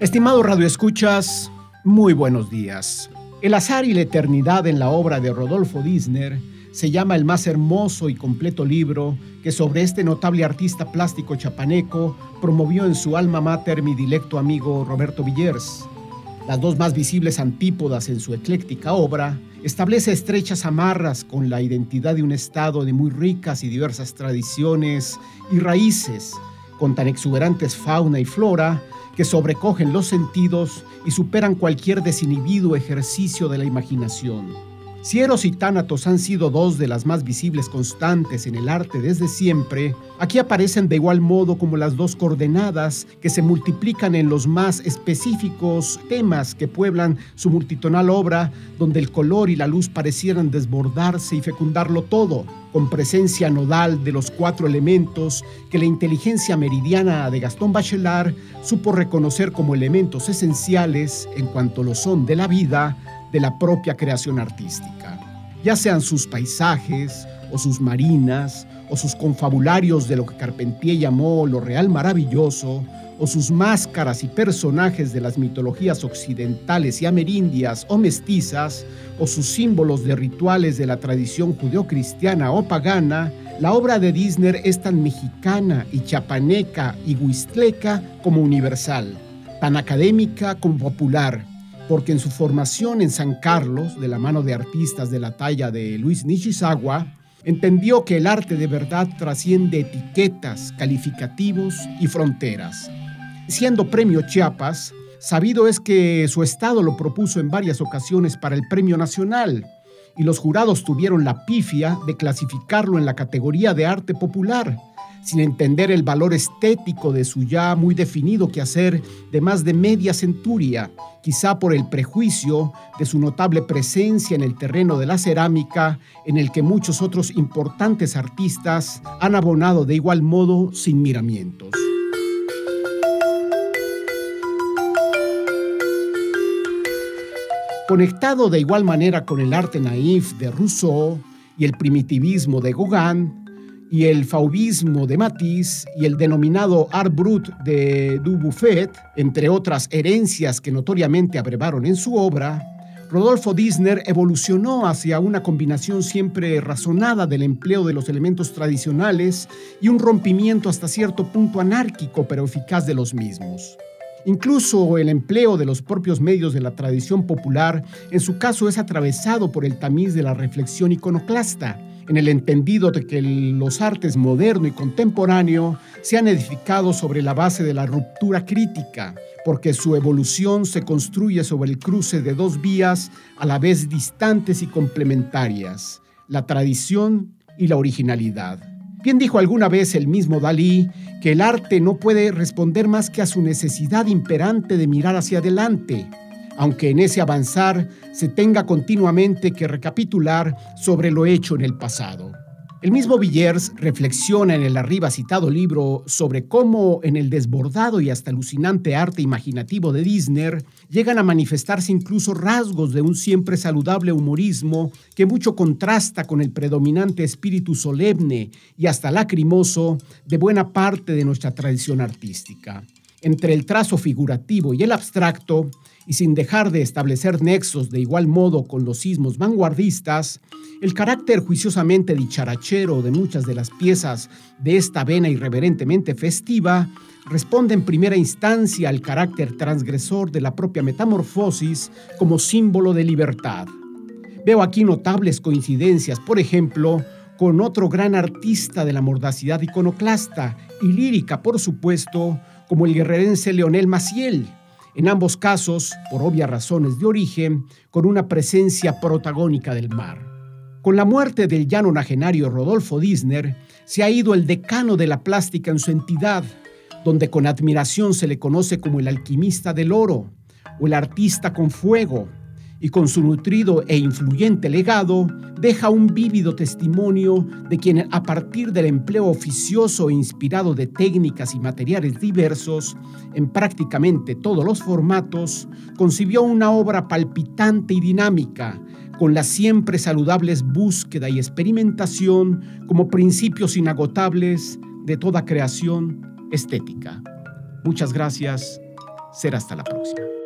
Estimado Radio Escuchas, muy buenos días. El azar y la eternidad en la obra de Rodolfo Disner se llama el más hermoso y completo libro que sobre este notable artista plástico chapaneco promovió en su alma mater mi dilecto amigo Roberto Villers. Las dos más visibles antípodas en su ecléctica obra establece estrechas amarras con la identidad de un estado de muy ricas y diversas tradiciones y raíces, con tan exuberantes fauna y flora que sobrecogen los sentidos y superan cualquier desinhibido ejercicio de la imaginación. Si Eros y Tánatos han sido dos de las más visibles constantes en el arte desde siempre, aquí aparecen de igual modo como las dos coordenadas que se multiplican en los más específicos temas que pueblan su multitonal obra, donde el color y la luz parecieran desbordarse y fecundarlo todo, con presencia nodal de los cuatro elementos que la inteligencia meridiana de Gastón Bachelard supo reconocer como elementos esenciales en cuanto lo son de la vida, de la propia creación artística, ya sean sus paisajes o sus marinas o sus confabularios de lo que Carpentier llamó lo real maravilloso, o sus máscaras y personajes de las mitologías occidentales y amerindias o mestizas, o sus símbolos de rituales de la tradición judeocristiana o pagana, la obra de Disney es tan mexicana y chapaneca y huistleca como universal, tan académica como popular, porque en su formación en San Carlos, de la mano de artistas de la talla de Luis Nishizawa, entendió que el arte de verdad trasciende etiquetas, calificativos y fronteras. Siendo premio Chiapas, sabido es que su estado lo propuso en varias ocasiones para el Premio Nacional, y los jurados tuvieron la pifia de clasificarlo en la categoría de arte popular, sin entender el valor estético de su ya muy definido quehacer de más de media centuria, quizá por el prejuicio de su notable presencia en el terreno de la cerámica, en el que muchos otros importantes artistas han abonado de igual modo sin miramientos. Conectado de igual manera con el arte naif de Rousseau y el primitivismo de Gauguin, y el fauvismo de Matisse y el denominado Art Brut de Dubuffet, entre otras herencias que notoriamente abrevaron en su obra, Rodolfo Disner evolucionó hacia una combinación siempre razonada del empleo de los elementos tradicionales y un rompimiento hasta cierto punto anárquico pero eficaz de los mismos. Incluso el empleo de los propios medios de la tradición popular, en su caso, es atravesado por el tamiz de la reflexión iconoclasta, en el entendido de que los artes moderno y contemporáneo se han edificado sobre la base de la ruptura crítica, porque su evolución se construye sobre el cruce de dos vías a la vez distantes y complementarias, la tradición y la originalidad. Bien dijo alguna vez el mismo Dalí que el arte no puede responder más que a su necesidad imperante de mirar hacia adelante, aunque en ese avanzar se tenga continuamente que recapitular sobre lo hecho en el pasado. El mismo Villers reflexiona en el arriba citado libro sobre cómo en el desbordado y hasta alucinante arte imaginativo de Disney llegan a manifestarse incluso rasgos de un siempre saludable humorismo que mucho contrasta con el predominante espíritu solemne y hasta lacrimoso de buena parte de nuestra tradición artística. Entre el trazo figurativo y el abstracto, y sin dejar de establecer nexos de igual modo con los sismos vanguardistas, el carácter juiciosamente dicharachero de muchas de las piezas de esta vena irreverentemente festiva responde en primera instancia al carácter transgresor de la propia metamorfosis como símbolo de libertad. Veo aquí notables coincidencias, por ejemplo, con otro gran artista de la mordacidad iconoclasta y lírica, por supuesto, como el guerrerense Leonel Maciel, en ambos casos, por obvias razones de origen, con una presencia protagónica del mar. Con la muerte del ya nonagenario Rodolfo Disner, se ha ido el decano de la plástica en su entidad, donde con admiración se le conoce como el alquimista del oro o el artista con fuego, y con su nutrido e influyente legado deja un vívido testimonio de quien a partir del empleo oficioso e inspirado de técnicas y materiales diversos en prácticamente todos los formatos, concibió una obra palpitante y dinámica, con las siempre saludables búsqueda y experimentación como principios inagotables de toda creación estética. Muchas gracias Será hasta la próxima.